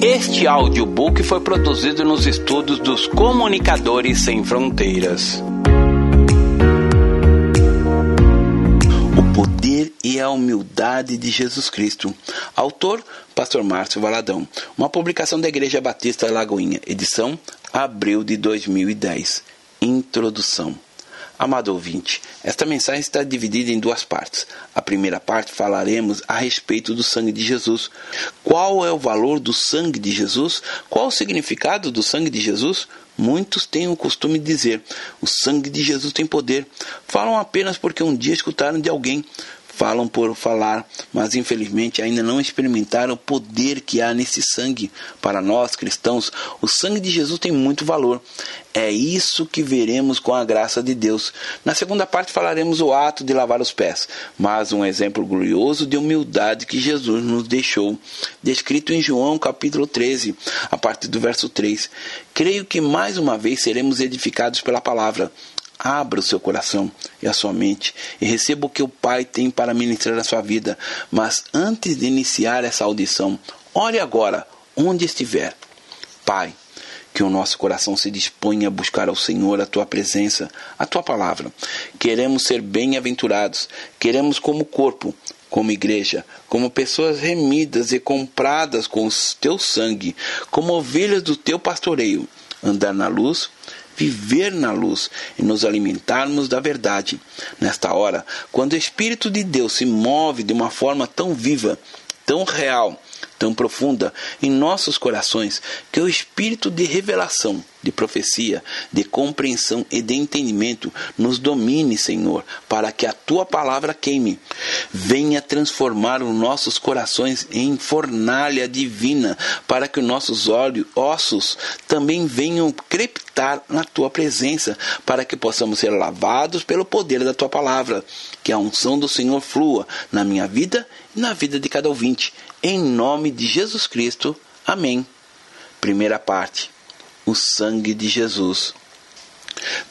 Este audiobook foi produzido nos estudos dos Comunicadores Sem Fronteiras. O poder e a humildade de Jesus Cristo. Autor: Pastor Márcio Valadão. Uma publicação da Igreja Batista Lagoinha. Edição: abril de 2010. Introdução. Amado ouvinte, esta mensagem está dividida em duas partes. A primeira parte falaremos a respeito do sangue de Jesus. Qual é o valor do sangue de Jesus? Qual o significado do sangue de Jesus? Muitos têm o costume de dizer: o sangue de Jesus tem poder. Falam apenas porque um dia escutaram de alguém falam por falar, mas infelizmente ainda não experimentaram o poder que há nesse sangue. Para nós cristãos, o sangue de Jesus tem muito valor. É isso que veremos com a graça de Deus. Na segunda parte falaremos o ato de lavar os pés, mas um exemplo glorioso de humildade que Jesus nos deixou, descrito em João capítulo 13, a partir do verso 3. Creio que mais uma vez seremos edificados pela palavra. Abra o seu coração e a sua mente e receba o que o Pai tem para ministrar na sua vida. Mas antes de iniciar essa audição, ore agora, onde estiver. Pai, que o nosso coração se disponha a buscar ao Senhor a tua presença, a tua palavra. Queremos ser bem-aventurados, queremos, como corpo, como igreja, como pessoas remidas e compradas com o teu sangue, como ovelhas do teu pastoreio, andar na luz viver na luz e nos alimentarmos da verdade. Nesta hora, quando o Espírito de Deus se move de uma forma tão viva, tão real, tão profunda em nossos corações que o espírito de revelação, de profecia, de compreensão e de entendimento nos domine, Senhor, para que a tua palavra queime. Venha transformar os nossos corações em fornalha divina, para que os nossos olhos, ossos também venham crepitar na tua presença, para que possamos ser lavados pelo poder da tua palavra. Que a unção do Senhor flua na minha vida e na vida de cada ouvinte em nome de Jesus Cristo. Amém. Primeira parte. O sangue de Jesus.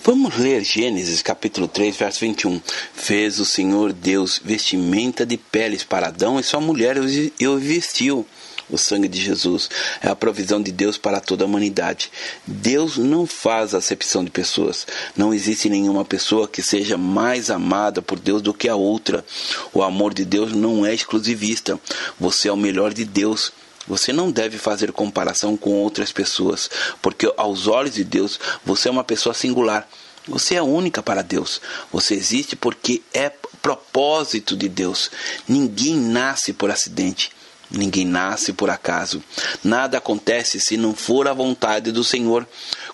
Vamos ler Gênesis capítulo 3, verso 21. Fez o Senhor Deus vestimenta de peles para Adão e sua mulher e o vestiu. O sangue de Jesus é a provisão de Deus para toda a humanidade. Deus não faz acepção de pessoas. Não existe nenhuma pessoa que seja mais amada por Deus do que a outra. O amor de Deus não é exclusivista. Você é o melhor de Deus. Você não deve fazer comparação com outras pessoas, porque aos olhos de Deus você é uma pessoa singular. Você é única para Deus. Você existe porque é propósito de Deus. Ninguém nasce por acidente. Ninguém nasce por acaso. Nada acontece se não for a vontade do Senhor.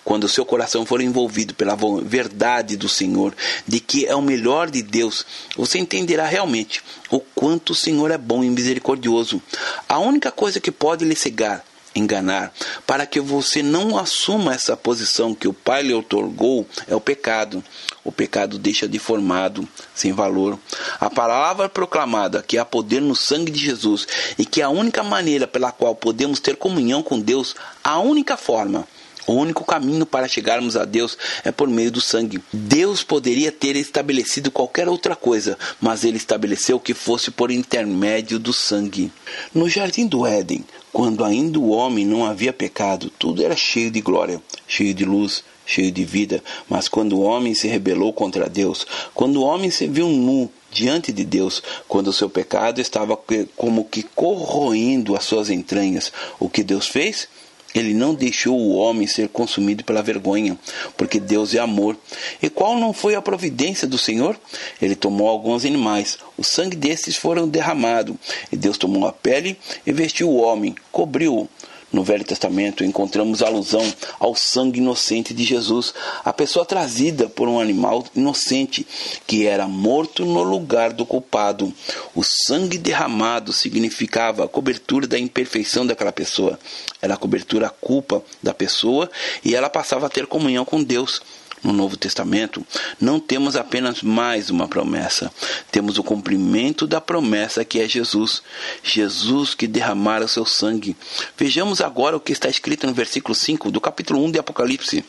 Quando o seu coração for envolvido pela verdade do Senhor, de que é o melhor de Deus, você entenderá realmente o quanto o Senhor é bom e misericordioso. A única coisa que pode lhe cegar enganar, para que você não assuma essa posição que o Pai lhe otorgou, é o pecado. O pecado deixa deformado, sem valor. A palavra proclamada que há poder no sangue de Jesus e que é a única maneira pela qual podemos ter comunhão com Deus, a única forma o único caminho para chegarmos a Deus é por meio do sangue. Deus poderia ter estabelecido qualquer outra coisa, mas ele estabeleceu que fosse por intermédio do sangue. No jardim do Éden, quando ainda o homem não havia pecado, tudo era cheio de glória, cheio de luz, cheio de vida. Mas quando o homem se rebelou contra Deus, quando o homem se viu nu diante de Deus, quando o seu pecado estava como que corroendo as suas entranhas, o que Deus fez? Ele não deixou o homem ser consumido pela vergonha, porque Deus é amor. E qual não foi a providência do Senhor? Ele tomou alguns animais, o sangue destes foram derramado, e Deus tomou a pele e vestiu o homem, cobriu-o no Velho Testamento encontramos alusão ao sangue inocente de Jesus, a pessoa trazida por um animal inocente que era morto no lugar do culpado. O sangue derramado significava a cobertura da imperfeição daquela pessoa, era a cobertura a culpa da pessoa e ela passava a ter comunhão com Deus no Novo Testamento, não temos apenas mais uma promessa, temos o cumprimento da promessa que é Jesus. Jesus que derramara o seu sangue. Vejamos agora o que está escrito no versículo 5 do capítulo 1 de Apocalipse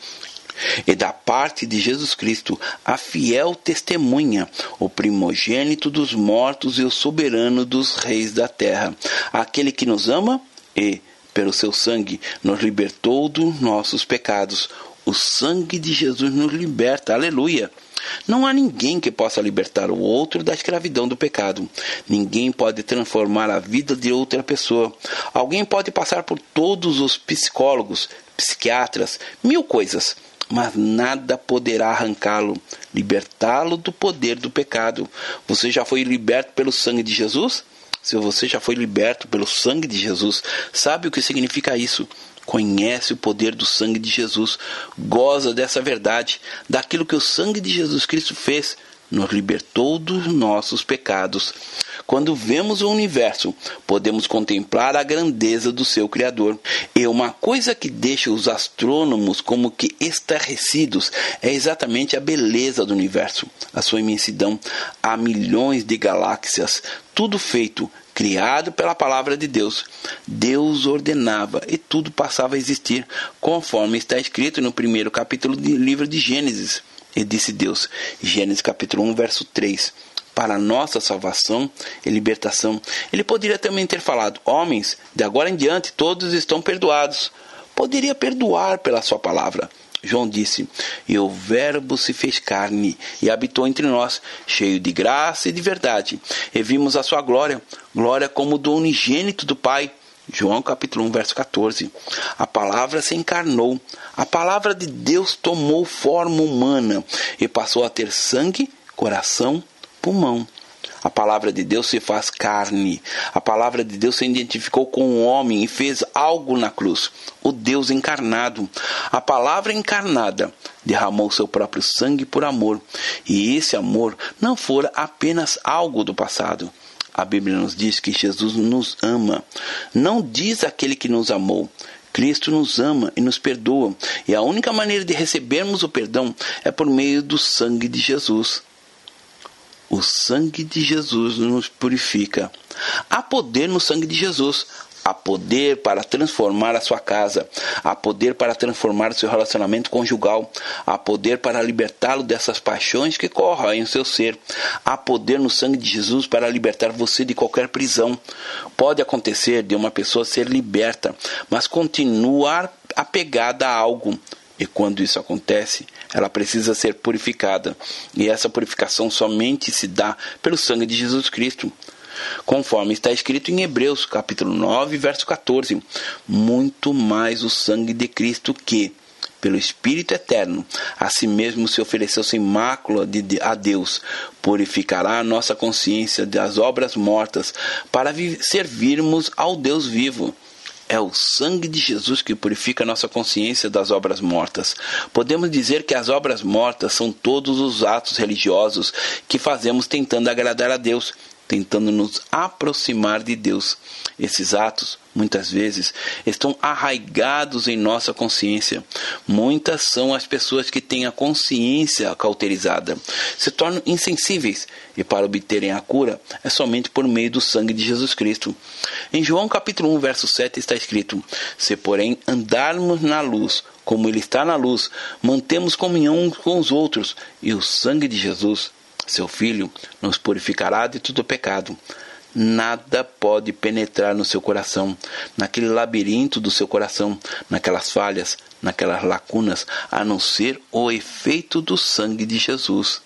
e da parte de Jesus Cristo, a fiel testemunha, o primogênito dos mortos e o soberano dos reis da terra, aquele que nos ama e pelo seu sangue, nos libertou dos nossos pecados. O sangue de Jesus nos liberta. Aleluia! Não há ninguém que possa libertar o outro da escravidão do pecado. Ninguém pode transformar a vida de outra pessoa. Alguém pode passar por todos os psicólogos, psiquiatras, mil coisas, mas nada poderá arrancá-lo, libertá-lo do poder do pecado. Você já foi liberto pelo sangue de Jesus? Se você já foi liberto pelo sangue de Jesus, sabe o que significa isso? Conhece o poder do sangue de Jesus, goza dessa verdade, daquilo que o sangue de Jesus Cristo fez, nos libertou dos nossos pecados. Quando vemos o universo, podemos contemplar a grandeza do seu Criador. E uma coisa que deixa os astrônomos como que estarrecidos é exatamente a beleza do universo, a sua imensidão. Há milhões de galáxias, tudo feito criado pela palavra de Deus. Deus ordenava e tudo passava a existir, conforme está escrito no primeiro capítulo do livro de Gênesis. E disse Deus, Gênesis capítulo 1, verso 3, para nossa salvação e libertação. Ele poderia também ter falado: Homens, de agora em diante todos estão perdoados. Poderia perdoar pela sua palavra. João disse: E o Verbo se fez carne e habitou entre nós, cheio de graça e de verdade. E vimos a sua glória, glória como do unigênito do Pai. João capítulo 1, verso 14. A palavra se encarnou. A palavra de Deus tomou forma humana e passou a ter sangue, coração, pulmão. A palavra de Deus se faz carne. A palavra de Deus se identificou com o homem e fez algo na cruz. O Deus encarnado. A palavra encarnada derramou seu próprio sangue por amor. E esse amor não fora apenas algo do passado. A Bíblia nos diz que Jesus nos ama. Não diz aquele que nos amou. Cristo nos ama e nos perdoa, e a única maneira de recebermos o perdão é por meio do sangue de Jesus. O sangue de Jesus nos purifica. Há poder no sangue de Jesus. Há poder para transformar a sua casa. Há poder para transformar o seu relacionamento conjugal. Há poder para libertá-lo dessas paixões que corroem o seu ser. Há poder no sangue de Jesus para libertar você de qualquer prisão. Pode acontecer de uma pessoa ser liberta, mas continuar apegada a algo. E quando isso acontece, ela precisa ser purificada. E essa purificação somente se dá pelo sangue de Jesus Cristo. Conforme está escrito em Hebreus, capítulo 9, verso 14: Muito mais o sangue de Cristo que, pelo Espírito eterno, a si mesmo se ofereceu sem mácula de, a Deus, purificará a nossa consciência das obras mortas, para servirmos ao Deus vivo. É o sangue de Jesus que purifica nossa consciência das obras mortas. Podemos dizer que as obras mortas são todos os atos religiosos que fazemos tentando agradar a Deus, tentando nos aproximar de Deus. Esses atos, muitas vezes, estão arraigados em nossa consciência. Muitas são as pessoas que têm a consciência cauterizada, se tornam insensíveis e para obterem a cura é somente por meio do sangue de Jesus Cristo. Em João capítulo 1, verso 7 está escrito: Se porém andarmos na luz, como ele está na luz, mantemos comunhão com os outros, e o sangue de Jesus, seu filho, nos purificará de todo pecado nada pode penetrar no seu coração, naquele labirinto do seu coração, naquelas falhas, naquelas lacunas, a não ser o efeito do sangue de Jesus.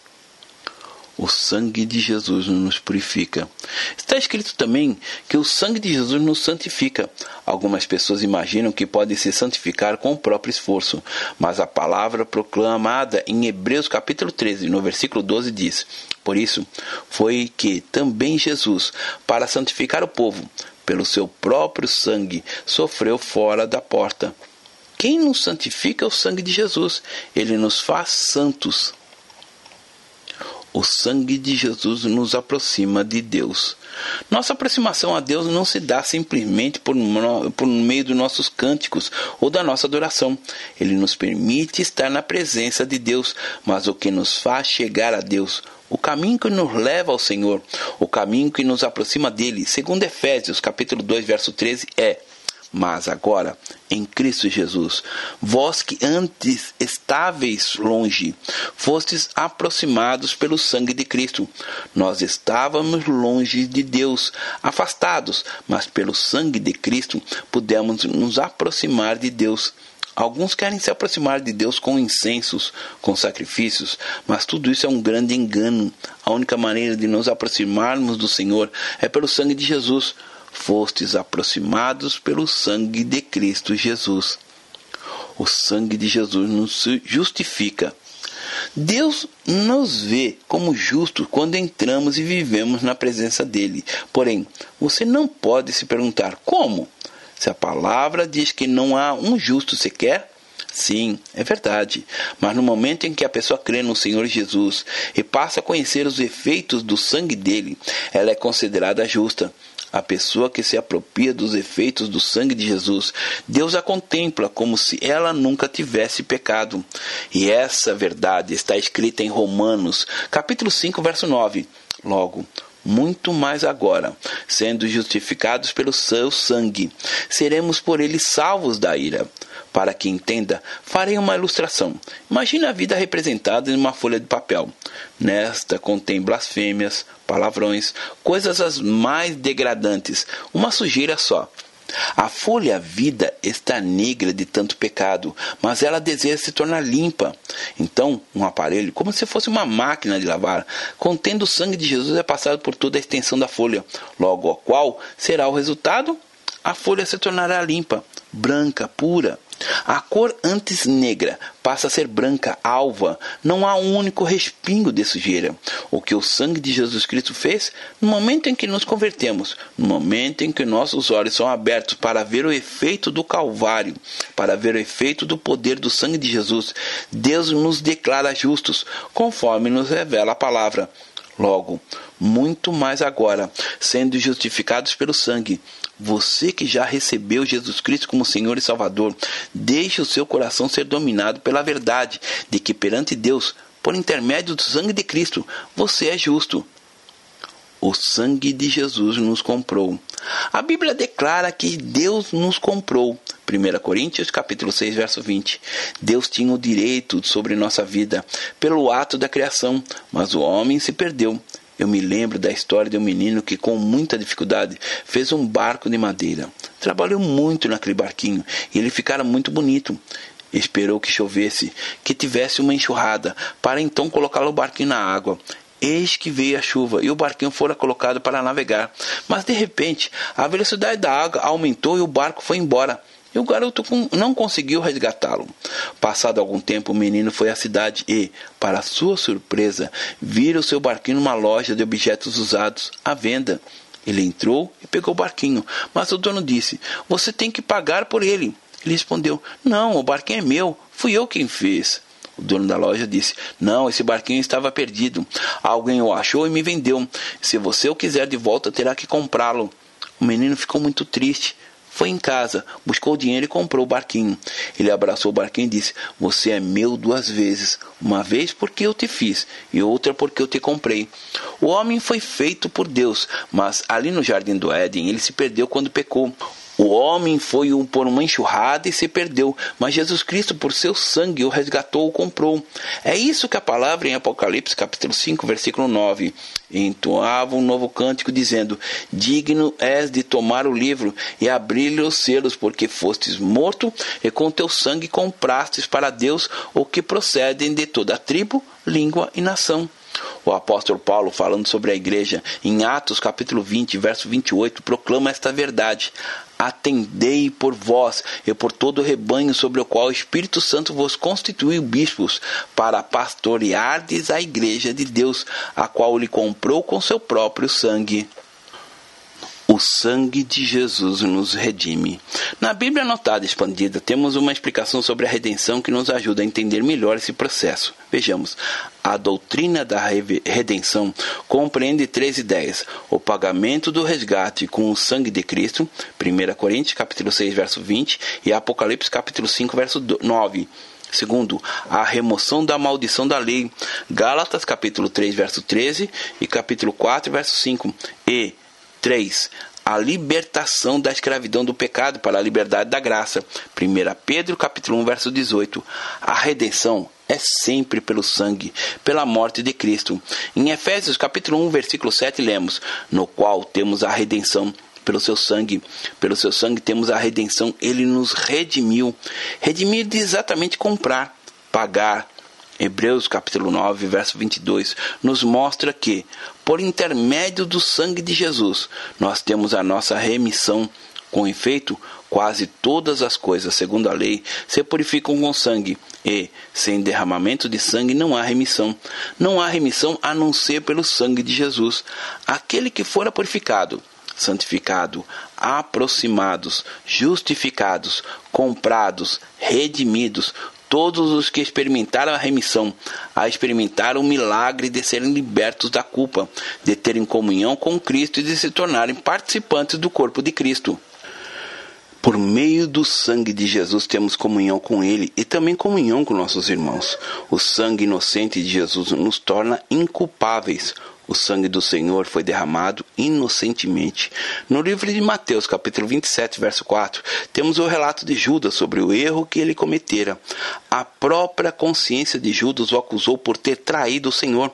O sangue de Jesus nos purifica. Está escrito também que o sangue de Jesus nos santifica. Algumas pessoas imaginam que podem se santificar com o próprio esforço, mas a palavra proclamada em Hebreus capítulo 13, no versículo 12 diz: Por isso foi que também Jesus, para santificar o povo, pelo seu próprio sangue, sofreu fora da porta. Quem nos santifica é o sangue de Jesus. Ele nos faz santos. O sangue de Jesus nos aproxima de Deus. Nossa aproximação a Deus não se dá simplesmente por, por meio dos nossos cânticos ou da nossa adoração. Ele nos permite estar na presença de Deus, mas o que nos faz chegar a Deus, o caminho que nos leva ao Senhor, o caminho que nos aproxima dele, segundo Efésios capítulo 2, verso 13, é Mas agora, em Cristo Jesus, vós que antes estáveis longe, fostes aproximados pelo sangue de Cristo. Nós estávamos longe de Deus, afastados, mas pelo sangue de Cristo pudemos nos aproximar de Deus. Alguns querem se aproximar de Deus com incensos, com sacrifícios, mas tudo isso é um grande engano. A única maneira de nos aproximarmos do Senhor é pelo sangue de Jesus fostes aproximados pelo sangue de Cristo Jesus. O sangue de Jesus nos justifica. Deus nos vê como justos quando entramos e vivemos na presença dele. Porém, você não pode se perguntar como? Se a palavra diz que não há um justo sequer, Sim, é verdade. Mas no momento em que a pessoa crê no Senhor Jesus e passa a conhecer os efeitos do sangue dele, ela é considerada justa. A pessoa que se apropria dos efeitos do sangue de Jesus, Deus a contempla como se ela nunca tivesse pecado. E essa verdade está escrita em Romanos, capítulo 5, verso 9. Logo, muito mais agora, sendo justificados pelo seu sangue, seremos por ele salvos da ira. Para que entenda, farei uma ilustração. Imagine a vida representada em uma folha de papel. Nesta contém blasfêmias, palavrões, coisas as mais degradantes, uma sujeira só. A folha vida está negra de tanto pecado, mas ela deseja se tornar limpa. Então, um aparelho, como se fosse uma máquina de lavar, contendo o sangue de Jesus, é passado por toda a extensão da folha. Logo, qual será o resultado? A folha se tornará limpa, branca, pura. A cor antes negra passa a ser branca, alva. Não há um único respingo de sujeira. O que o sangue de Jesus Cristo fez no momento em que nos convertemos, no momento em que nossos olhos são abertos para ver o efeito do Calvário, para ver o efeito do poder do sangue de Jesus, Deus nos declara justos, conforme nos revela a palavra. Logo, muito mais agora, sendo justificados pelo sangue, você que já recebeu Jesus Cristo como Senhor e Salvador, deixe o seu coração ser dominado pela verdade de que perante Deus, por intermédio do sangue de Cristo, você é justo. O sangue de Jesus nos comprou. A Bíblia declara que Deus nos comprou. 1 Coríntios capítulo 6, verso 20. Deus tinha o direito sobre nossa vida pelo ato da criação, mas o homem se perdeu. Eu me lembro da história de um menino que, com muita dificuldade, fez um barco de madeira. Trabalhou muito naquele barquinho e ele ficara muito bonito. Esperou que chovesse, que tivesse uma enxurrada, para então colocar o barquinho na água. Eis que veio a chuva e o barquinho fora colocado para navegar. Mas de repente, a velocidade da água aumentou e o barco foi embora. E o garoto não conseguiu resgatá-lo. Passado algum tempo, o menino foi à cidade e, para sua surpresa, vira o seu barquinho numa loja de objetos usados à venda. Ele entrou e pegou o barquinho, mas o dono disse: Você tem que pagar por ele. Ele respondeu: Não, o barquinho é meu, fui eu quem fez. O dono da loja disse: Não, esse barquinho estava perdido. Alguém o achou e me vendeu. Se você o quiser de volta, terá que comprá-lo. O menino ficou muito triste. Foi em casa, buscou dinheiro e comprou o barquinho. Ele abraçou o barquinho e disse: Você é meu duas vezes. Uma vez porque eu te fiz, e outra porque eu te comprei. O homem foi feito por Deus, mas ali no jardim do Éden ele se perdeu quando pecou. O homem foi por uma enxurrada e se perdeu, mas Jesus Cristo, por seu sangue, o resgatou, o comprou. É isso que a palavra em Apocalipse, capítulo 5, versículo 9, entoava um novo cântico, dizendo: Digno és de tomar o livro e abrir-lhe os selos, porque fostes morto e com teu sangue comprastes para Deus o que procedem de toda tribo, língua e nação. O apóstolo Paulo, falando sobre a igreja, em Atos capítulo 20, verso 28, proclama esta verdade: Atendei por vós e por todo o rebanho sobre o qual o Espírito Santo vos constituiu bispos, para pastoreardes a igreja de Deus, a qual ele comprou com seu próprio sangue. O sangue de Jesus nos redime. Na Bíblia Anotada Expandida, temos uma explicação sobre a redenção que nos ajuda a entender melhor esse processo. Vejamos. A doutrina da redenção compreende três ideias: o pagamento do resgate com o sangue de Cristo, 1 Coríntios capítulo 6, verso 20, e Apocalipse capítulo 5, verso 9. Segundo, a remoção da maldição da lei. Gálatas capítulo 3, verso 13 e capítulo 4, verso 5. E 3. a libertação da escravidão do pecado para a liberdade da graça. 1 Pedro capítulo 1, verso 18. A redenção é sempre pelo sangue, pela morte de Cristo. Em Efésios capítulo 1, versículo 7 lemos: "No qual temos a redenção pelo seu sangue. Pelo seu sangue temos a redenção, ele nos redimiu. Redimir de exatamente comprar, pagar, Hebreus capítulo 9, verso 22, nos mostra que, por intermédio do sangue de Jesus, nós temos a nossa remissão. Com efeito, quase todas as coisas, segundo a lei, se purificam com sangue, e, sem derramamento de sangue, não há remissão. Não há remissão a não ser pelo sangue de Jesus. Aquele que fora purificado, santificado, aproximados, justificados, comprados, redimidos, todos os que experimentaram a remissão, a experimentar o milagre de serem libertos da culpa, de terem comunhão com Cristo e de se tornarem participantes do corpo de Cristo. Por meio do sangue de Jesus temos comunhão com Ele e também comunhão com nossos irmãos. O sangue inocente de Jesus nos torna inculpáveis. O sangue do Senhor foi derramado inocentemente. No livro de Mateus, capítulo 27, verso 4, temos o relato de Judas sobre o erro que ele cometera. A própria consciência de Judas o acusou por ter traído o Senhor.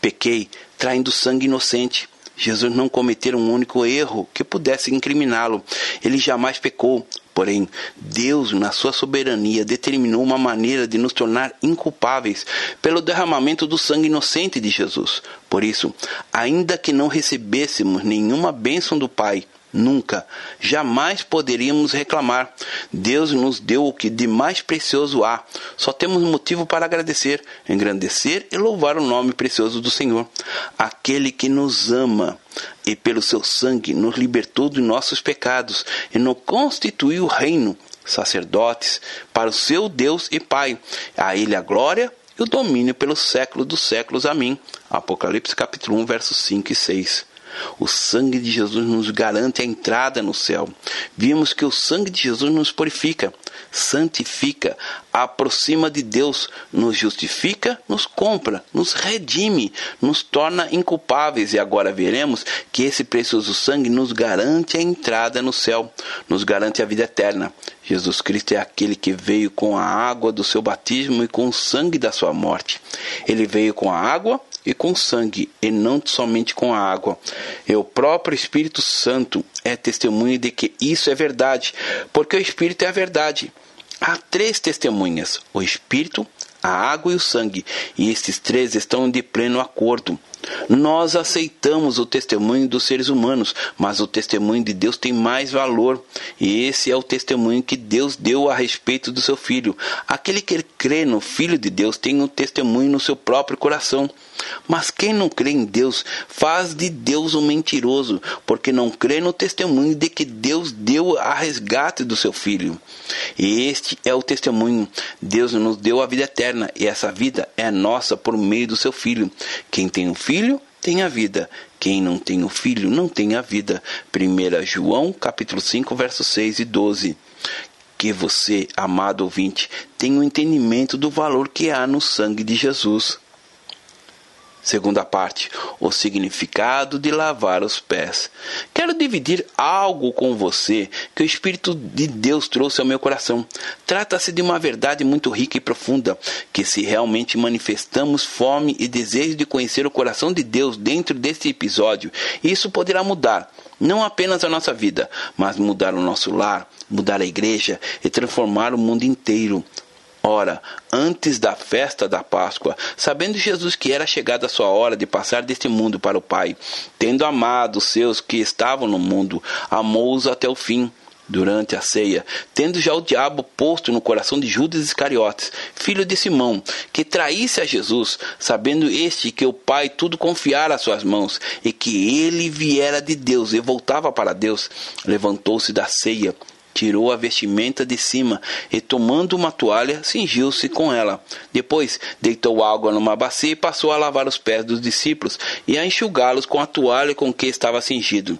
Pequei, traindo sangue inocente. Jesus não cometera um único erro que pudesse incriminá-lo. Ele jamais pecou. Porém, Deus, na sua soberania, determinou uma maneira de nos tornar inculpáveis pelo derramamento do sangue inocente de Jesus. Por isso, ainda que não recebêssemos nenhuma bênção do Pai, Nunca, jamais poderíamos reclamar. Deus nos deu o que de mais precioso há. Só temos motivo para agradecer, engrandecer e louvar o nome precioso do Senhor. Aquele que nos ama e pelo seu sangue nos libertou de nossos pecados e nos constituiu reino, sacerdotes, para o seu Deus e Pai. A ele a glória e o domínio pelos séculos dos séculos. Amém. Apocalipse capítulo 1, versos 5 e 6. O sangue de Jesus nos garante a entrada no céu. Vimos que o sangue de Jesus nos purifica, santifica, aproxima de Deus, nos justifica, nos compra, nos redime, nos torna inculpáveis e agora veremos que esse precioso sangue nos garante a entrada no céu, nos garante a vida eterna. Jesus Cristo é aquele que veio com a água do seu batismo e com o sangue da sua morte. Ele veio com a água e com sangue, e não somente com a água. E o próprio Espírito Santo é testemunha de que isso é verdade, porque o Espírito é a verdade. Há três testemunhas: o Espírito, a água e o sangue, e estes três estão de pleno acordo. Nós aceitamos o testemunho dos seres humanos, mas o testemunho de Deus tem mais valor, e esse é o testemunho que Deus deu a respeito do seu filho. Aquele que crê no Filho de Deus tem um testemunho no seu próprio coração. Mas quem não crê em Deus faz de Deus um mentiroso, porque não crê no testemunho de que Deus deu a resgate do seu filho. E este é o testemunho. Deus nos deu a vida eterna, e essa vida é nossa por meio do seu filho. Quem tem um filho tem a vida. Quem não tem o filho não tem a vida. 1 João, capítulo 5, versos 6 e 12 que você, amado ouvinte, tenha o um entendimento do valor que há no sangue de Jesus. Segunda parte, o significado de lavar os pés. Quero dividir algo com você que o Espírito de Deus trouxe ao meu coração. Trata-se de uma verdade muito rica e profunda, que se realmente manifestamos fome e desejo de conhecer o coração de Deus dentro deste episódio, isso poderá mudar não apenas a nossa vida, mas mudar o nosso lar, mudar a igreja e transformar o mundo inteiro. Ora, antes da festa da Páscoa, sabendo Jesus que era chegada a sua hora de passar deste mundo para o Pai, tendo amado os seus que estavam no mundo, amou-os até o fim. Durante a ceia, tendo já o diabo posto no coração de Judas Iscariotes, filho de Simão, que traísse a Jesus, sabendo este que o Pai tudo confiara às suas mãos, e que ele viera de Deus e voltava para Deus, levantou-se da ceia, tirou a vestimenta de cima e, tomando uma toalha, cingiu-se com ela. Depois, deitou água numa bacia e passou a lavar os pés dos discípulos e a enxugá-los com a toalha com que estava cingido.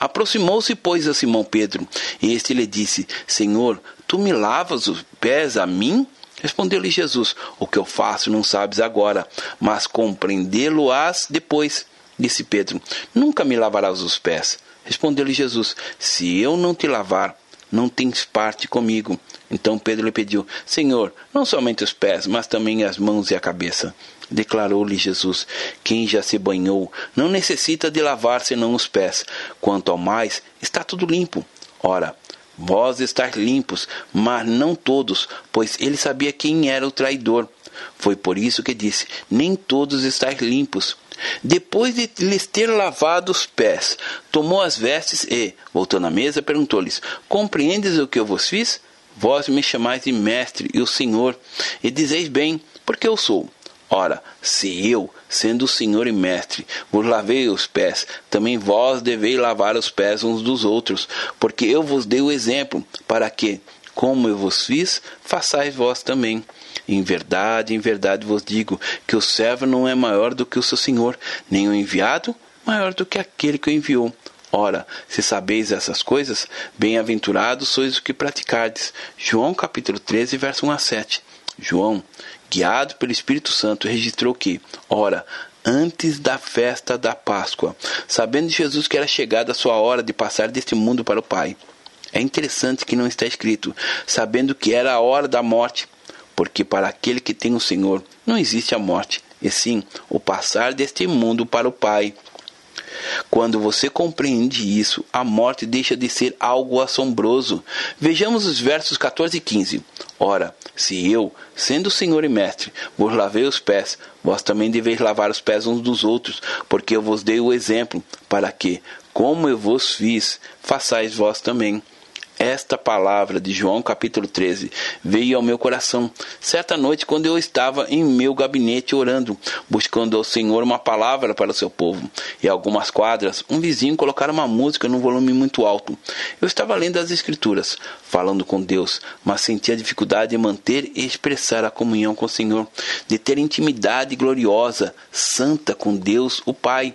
Aproximou-se, pois, a Simão Pedro, e este lhe disse: Senhor, tu me lavas os pés a mim? Respondeu-lhe Jesus: O que eu faço não sabes agora, mas compreendê-lo-ás depois. Disse Pedro: Nunca me lavarás os pés. Respondeu-lhe Jesus: Se eu não te lavar, não tens parte comigo. Então Pedro lhe pediu: Senhor, não somente os pés, mas também as mãos e a cabeça. Declarou-lhe Jesus: Quem já se banhou não necessita de lavar senão os pés. Quanto ao mais, está tudo limpo. Ora, vós estáis limpos, mas não todos, pois ele sabia quem era o traidor. Foi por isso que disse: Nem todos estáis limpos. Depois de lhes ter lavado os pés, tomou as vestes e, voltando à mesa, perguntou-lhes: Compreendes o que eu vos fiz? Vós me chamais de mestre e o Senhor, e dizeis bem, porque eu sou. Ora, se eu, sendo o Senhor e Mestre, vos lavei os pés, também vós deveis lavar os pés uns dos outros, porque eu vos dei o exemplo, para que, como eu vos fiz, façais vós também. Em verdade, em verdade vos digo que o servo não é maior do que o seu senhor, nem o enviado maior do que aquele que o enviou. Ora, se sabeis essas coisas, bem-aventurados sois os que praticardes. João capítulo 13, verso 1 a 7. João, guiado pelo Espírito Santo, registrou que, ora, antes da festa da Páscoa, sabendo Jesus que era chegada a sua hora de passar deste mundo para o Pai. É interessante que não está escrito, sabendo que era a hora da morte, porque para aquele que tem o Senhor não existe a morte, e sim o passar deste mundo para o Pai. Quando você compreende isso, a morte deixa de ser algo assombroso. Vejamos os versos 14 e 15. Ora, se eu, sendo Senhor e Mestre, vos lavei os pés, vós também deveis lavar os pés uns dos outros, porque eu vos dei o exemplo, para que, como eu vos fiz, façais vós também. Esta palavra de João capítulo 13 veio ao meu coração certa noite quando eu estava em meu gabinete orando, buscando ao Senhor uma palavra para o seu povo. E algumas quadras, um vizinho colocara uma música num volume muito alto. Eu estava lendo as escrituras, falando com Deus, mas sentia dificuldade de manter e expressar a comunhão com o Senhor, de ter intimidade gloriosa, santa com Deus, o Pai.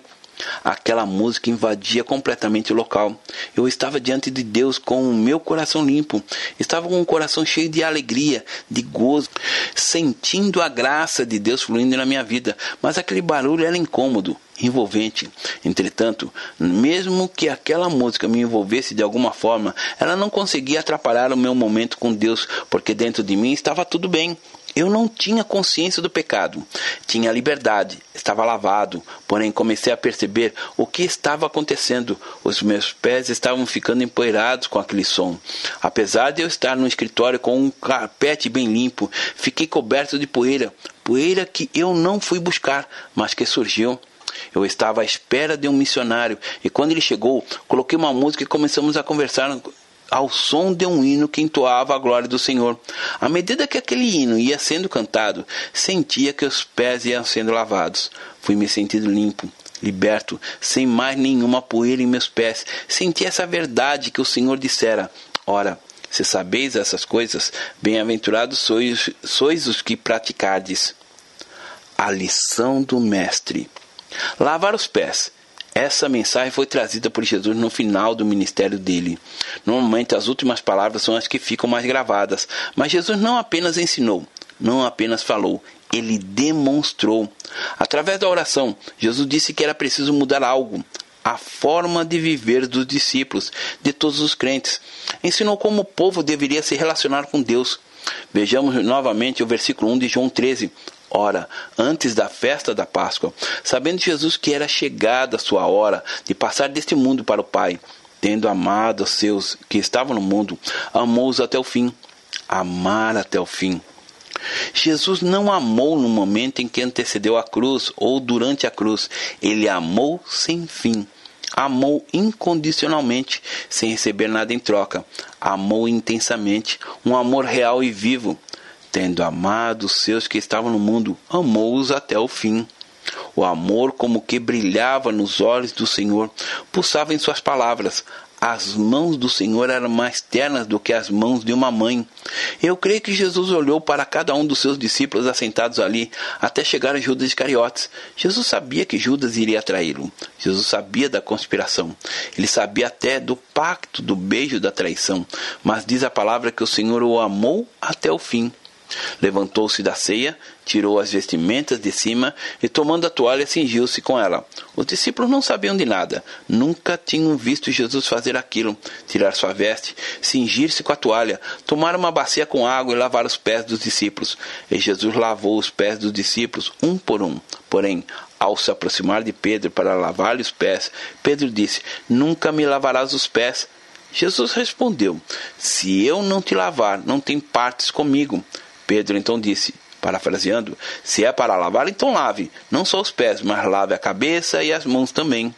Aquela música invadia completamente o local. Eu estava diante de Deus com o meu coração limpo. Estava com um coração cheio de alegria, de gozo, sentindo a graça de Deus fluindo na minha vida. Mas aquele barulho era incômodo, envolvente. Entretanto, mesmo que aquela música me envolvesse de alguma forma, ela não conseguia atrapalhar o meu momento com Deus, porque dentro de mim estava tudo bem. Eu não tinha consciência do pecado, tinha liberdade, estava lavado, porém comecei a perceber o que estava acontecendo. Os meus pés estavam ficando empoeirados com aquele som. Apesar de eu estar no escritório com um carpete bem limpo, fiquei coberto de poeira, poeira que eu não fui buscar, mas que surgiu. Eu estava à espera de um missionário e quando ele chegou, coloquei uma música e começamos a conversar ao som de um hino que entoava a glória do Senhor. À medida que aquele hino ia sendo cantado, sentia que os pés iam sendo lavados. Fui me sentindo limpo, liberto, sem mais nenhuma poeira em meus pés. Senti essa verdade que o Senhor dissera: Ora, se sabeis essas coisas, bem-aventurados sois, sois os que praticardes. A lição do Mestre. Lavar os pés essa mensagem foi trazida por Jesus no final do ministério dele. Normalmente as últimas palavras são as que ficam mais gravadas, mas Jesus não apenas ensinou, não apenas falou, ele demonstrou. Através da oração, Jesus disse que era preciso mudar algo, a forma de viver dos discípulos, de todos os crentes. Ensinou como o povo deveria se relacionar com Deus. Vejamos novamente o versículo 1 de João 13. Ora, antes da festa da Páscoa, sabendo Jesus que era chegada a sua hora de passar deste mundo para o Pai, tendo amado os seus que estavam no mundo, amou-os até o fim. Amar até o fim. Jesus não amou no momento em que antecedeu a cruz ou durante a cruz. Ele amou sem fim. Amou incondicionalmente, sem receber nada em troca. Amou intensamente, um amor real e vivo tendo amado os seus que estavam no mundo, amou-os até o fim. O amor, como que brilhava nos olhos do Senhor, pulsava em suas palavras. As mãos do Senhor eram mais ternas do que as mãos de uma mãe. Eu creio que Jesus olhou para cada um dos seus discípulos assentados ali, até chegar a Judas Iscariotes. Jesus sabia que Judas iria traí-lo. Jesus sabia da conspiração. Ele sabia até do pacto, do beijo da traição. Mas diz a palavra que o Senhor o amou até o fim. Levantou-se da ceia, tirou as vestimentas de cima e, tomando a toalha, cingiu-se com ela. Os discípulos não sabiam de nada, nunca tinham visto Jesus fazer aquilo: tirar sua veste, cingir-se com a toalha, tomar uma bacia com água e lavar os pés dos discípulos. E Jesus lavou os pés dos discípulos, um por um. Porém, ao se aproximar de Pedro para lavar-lhe os pés, Pedro disse: Nunca me lavarás os pés. Jesus respondeu: Se eu não te lavar, não tem partes comigo. Pedro então disse, parafraseando: Se é para lavar, então lave, não só os pés, mas lave a cabeça e as mãos também.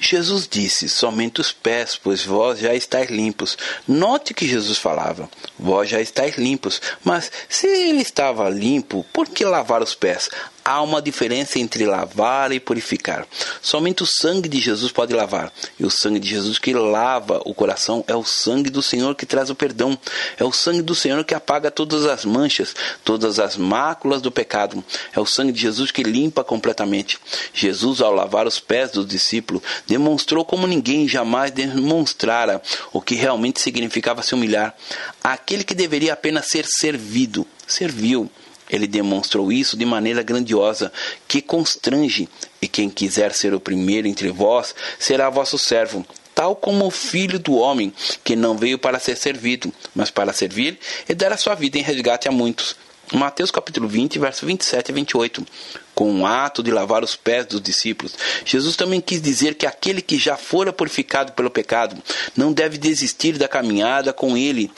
Jesus disse: Somente os pés, pois vós já estáis limpos. Note que Jesus falava: Vós já estáis limpos. Mas se ele estava limpo, por que lavar os pés? Há uma diferença entre lavar e purificar. Somente o sangue de Jesus pode lavar. E o sangue de Jesus que lava o coração é o sangue do Senhor que traz o perdão. É o sangue do Senhor que apaga todas as manchas, todas as máculas do pecado. É o sangue de Jesus que limpa completamente. Jesus, ao lavar os pés dos discípulos, demonstrou como ninguém jamais demonstrara o que realmente significava se humilhar. Aquele que deveria apenas ser servido, serviu. Ele demonstrou isso de maneira grandiosa, que constrange, e quem quiser ser o primeiro entre vós será vosso servo, tal como o filho do homem, que não veio para ser servido, mas para servir e dar a sua vida em resgate a muitos. Mateus capítulo 20, verso 27 a 28. Com o ato de lavar os pés dos discípulos, Jesus também quis dizer que aquele que já fora purificado pelo pecado não deve desistir da caminhada com ele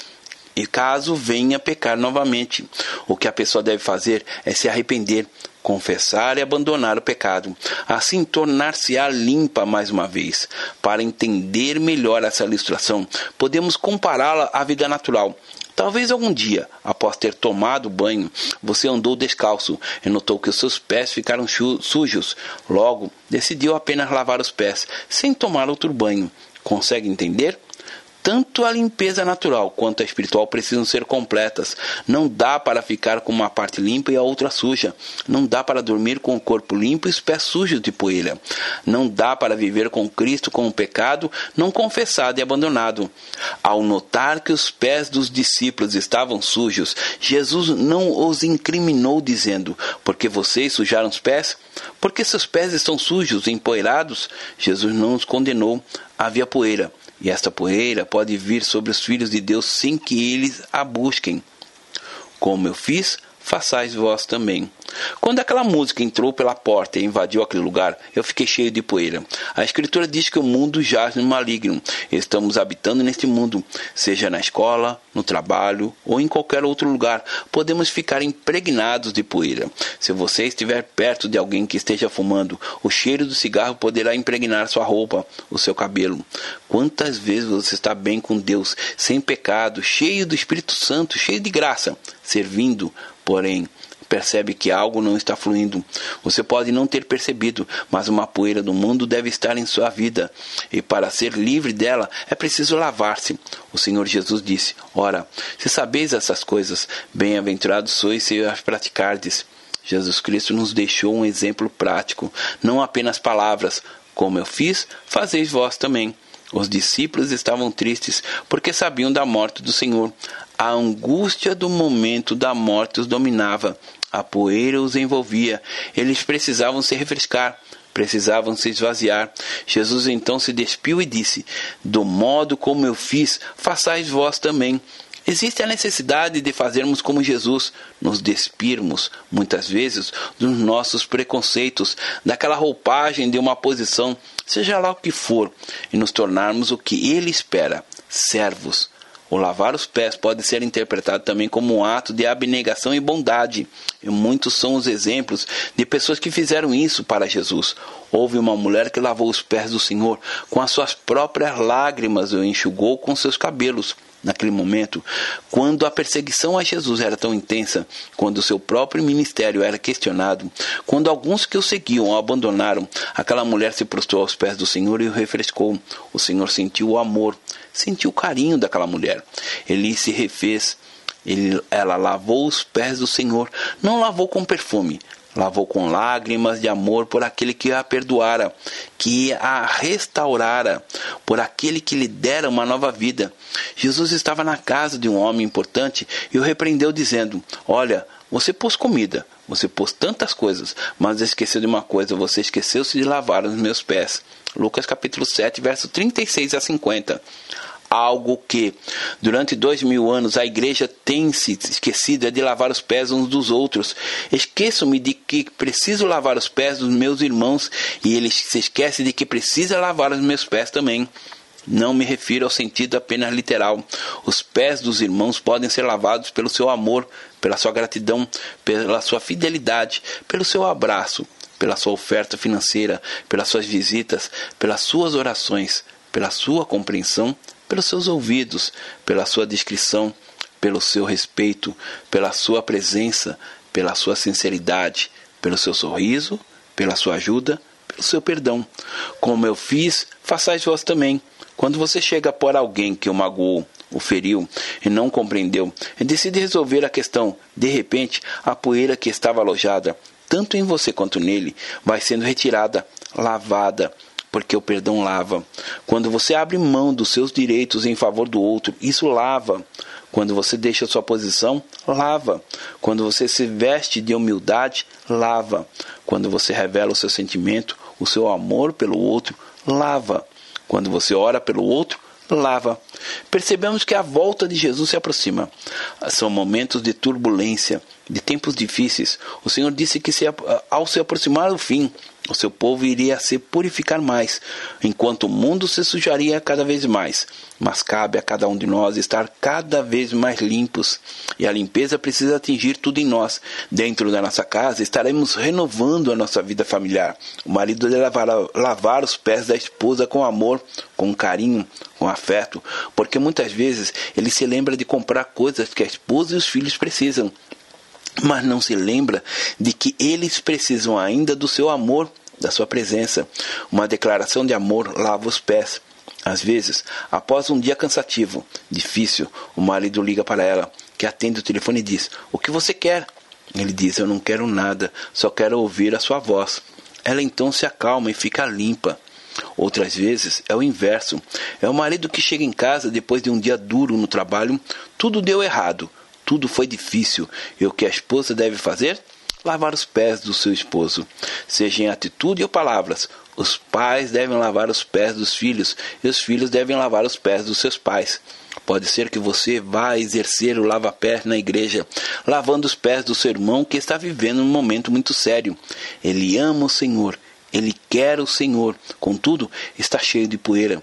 e caso venha pecar novamente, o que a pessoa deve fazer é se arrepender, confessar e abandonar o pecado, assim tornar-se-á limpa mais uma vez. Para entender melhor essa ilustração, podemos compará-la à vida natural. Talvez algum dia, após ter tomado banho, você andou descalço e notou que os seus pés ficaram sujos. Logo, decidiu apenas lavar os pés, sem tomar outro banho. Consegue entender? Tanto a limpeza natural quanto a espiritual precisam ser completas. Não dá para ficar com uma parte limpa e a outra suja. Não dá para dormir com o corpo limpo e os pés sujos de poeira. Não dá para viver com Cristo com o pecado não confessado e abandonado. Ao notar que os pés dos discípulos estavam sujos, Jesus não os incriminou dizendo: Porque vocês sujaram os pés? Porque seus pés estão sujos, empoeirados? Jesus não os condenou. Havia poeira e esta poeira pode vir sobre os filhos de Deus sem que eles a busquem. Como eu fiz, façais vós também. Quando aquela música entrou pela porta e invadiu aquele lugar, eu fiquei cheio de poeira. A Escritura diz que o mundo jaz no maligno. Estamos habitando neste mundo, seja na escola, no trabalho ou em qualquer outro lugar. Podemos ficar impregnados de poeira. Se você estiver perto de alguém que esteja fumando, o cheiro do cigarro poderá impregnar sua roupa, o seu cabelo. Quantas vezes você está bem com Deus, sem pecado, cheio do Espírito Santo, cheio de graça, servindo, porém percebe que algo não está fluindo. Você pode não ter percebido, mas uma poeira do mundo deve estar em sua vida. E para ser livre dela é preciso lavar-se. O Senhor Jesus disse: Ora, se sabeis essas coisas, bem-aventurados sois se as praticardes. Jesus Cristo nos deixou um exemplo prático, não apenas palavras. Como eu fiz, fazeis vós também. Os discípulos estavam tristes porque sabiam da morte do Senhor. A angústia do momento da morte os dominava. A poeira os envolvia. Eles precisavam se refrescar, precisavam se esvaziar. Jesus então se despiu e disse: Do modo como eu fiz, façais vós também. Existe a necessidade de fazermos como Jesus, nos despirmos, muitas vezes, dos nossos preconceitos, daquela roupagem de uma posição, seja lá o que for, e nos tornarmos o que Ele espera, servos o lavar os pés pode ser interpretado também como um ato de abnegação e bondade. E muitos são os exemplos de pessoas que fizeram isso para Jesus. Houve uma mulher que lavou os pés do Senhor com as suas próprias lágrimas e o enxugou com seus cabelos. Naquele momento, quando a perseguição a Jesus era tão intensa, quando o seu próprio ministério era questionado, quando alguns que o seguiam o abandonaram, aquela mulher se prostrou aos pés do Senhor e o refrescou. O Senhor sentiu o amor, sentiu o carinho daquela mulher. Ele se refez. Ele, ela lavou os pés do Senhor, não lavou com perfume, lavou com lágrimas de amor por aquele que a perdoara, que a restaurara, por aquele que lhe dera uma nova vida. Jesus estava na casa de um homem importante e o repreendeu, dizendo: Olha, você pôs comida, você pôs tantas coisas, mas esqueceu de uma coisa: você esqueceu-se de lavar os meus pés. Lucas capítulo 7, verso 36 a 50 algo que durante dois mil anos a igreja tem se esquecido é de lavar os pés uns dos outros. Esqueço-me de que preciso lavar os pés dos meus irmãos e eles se esquecem de que precisa lavar os meus pés também. Não me refiro ao sentido apenas literal. Os pés dos irmãos podem ser lavados pelo seu amor, pela sua gratidão, pela sua fidelidade, pelo seu abraço, pela sua oferta financeira, pelas suas visitas, pelas suas orações, pela sua compreensão pelos seus ouvidos, pela sua descrição, pelo seu respeito, pela sua presença, pela sua sinceridade, pelo seu sorriso, pela sua ajuda, pelo seu perdão. Como eu fiz, façais vós também. Quando você chega por alguém que o magoou, o feriu e não compreendeu, e decide resolver a questão, de repente, a poeira que estava alojada, tanto em você quanto nele, vai sendo retirada, lavada, porque o perdão lava. Quando você abre mão dos seus direitos em favor do outro, isso lava. Quando você deixa sua posição, lava. Quando você se veste de humildade, lava. Quando você revela o seu sentimento, o seu amor pelo outro, lava. Quando você ora pelo outro, lava. Percebemos que a volta de Jesus se aproxima. São momentos de turbulência, de tempos difíceis. O Senhor disse que se, ao se aproximar do fim, o seu povo iria se purificar mais, enquanto o mundo se sujaria cada vez mais. Mas cabe a cada um de nós estar cada vez mais limpos, e a limpeza precisa atingir tudo em nós. Dentro da nossa casa, estaremos renovando a nossa vida familiar. O marido deve lavar, lavar os pés da esposa com amor, com carinho, com afeto, porque muitas vezes ele se lembra de comprar coisas que a esposa e os filhos precisam mas não se lembra de que eles precisam ainda do seu amor, da sua presença. Uma declaração de amor lava os pés. Às vezes, após um dia cansativo, difícil, o marido liga para ela, que atende o telefone e diz: O que você quer? Ele diz: Eu não quero nada, só quero ouvir a sua voz. Ela então se acalma e fica limpa. Outras vezes é o inverso. É o marido que chega em casa depois de um dia duro no trabalho, tudo deu errado, tudo foi difícil. E o que a esposa deve fazer? Lavar os pés do seu esposo, seja em atitude ou palavras. Os pais devem lavar os pés dos filhos e os filhos devem lavar os pés dos seus pais. Pode ser que você vá exercer o lava-pés na igreja, lavando os pés do seu irmão que está vivendo um momento muito sério. Ele ama o Senhor, ele quer o Senhor, contudo, está cheio de poeira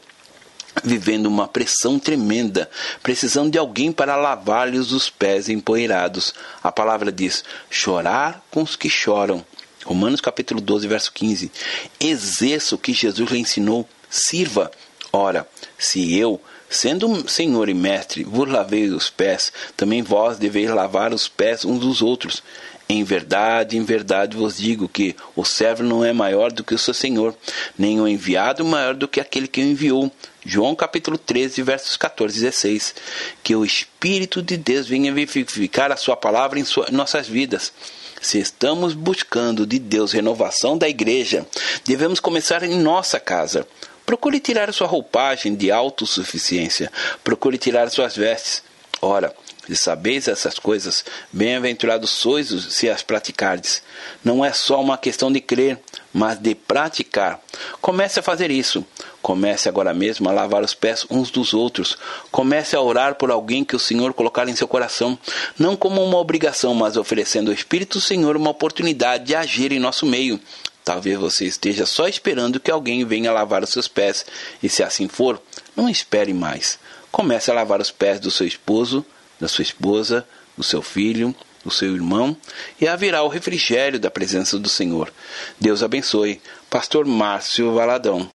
vivendo uma pressão tremenda, precisando de alguém para lavar-lhes os pés empoeirados. A palavra diz: chorar com os que choram. Romanos capítulo 12, verso 15. Exerça o que Jesus lhe ensinou, sirva. Ora, se eu, sendo Senhor e Mestre, vos lavei os pés, também vós deveis lavar os pés uns dos outros. Em verdade, em verdade vos digo que o servo não é maior do que o seu senhor, nem o enviado maior do que aquele que o enviou. João capítulo 13, versos 14 e 16. Que o Espírito de Deus venha vivificar a sua palavra em, sua, em nossas vidas. Se estamos buscando de Deus renovação da igreja, devemos começar em nossa casa. Procure tirar sua roupagem de autossuficiência. Procure tirar suas vestes. Ora, se sabeis essas coisas, bem-aventurados sois se as praticardes. Não é só uma questão de crer, mas de praticar. Comece a fazer isso. Comece agora mesmo a lavar os pés uns dos outros. Comece a orar por alguém que o Senhor colocar em seu coração, não como uma obrigação, mas oferecendo ao Espírito do Senhor uma oportunidade de agir em nosso meio. Talvez você esteja só esperando que alguém venha lavar os seus pés, e se assim for, não espere mais. Comece a lavar os pés do seu esposo, da sua esposa, do seu filho, do seu irmão, e haverá o refrigério da presença do Senhor. Deus abençoe. Pastor Márcio Valadão.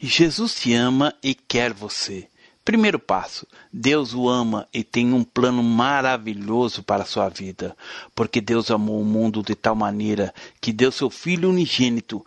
Jesus te ama e quer você. Primeiro passo: Deus o ama e tem um plano maravilhoso para a sua vida, porque Deus amou o mundo de tal maneira que deu seu Filho unigênito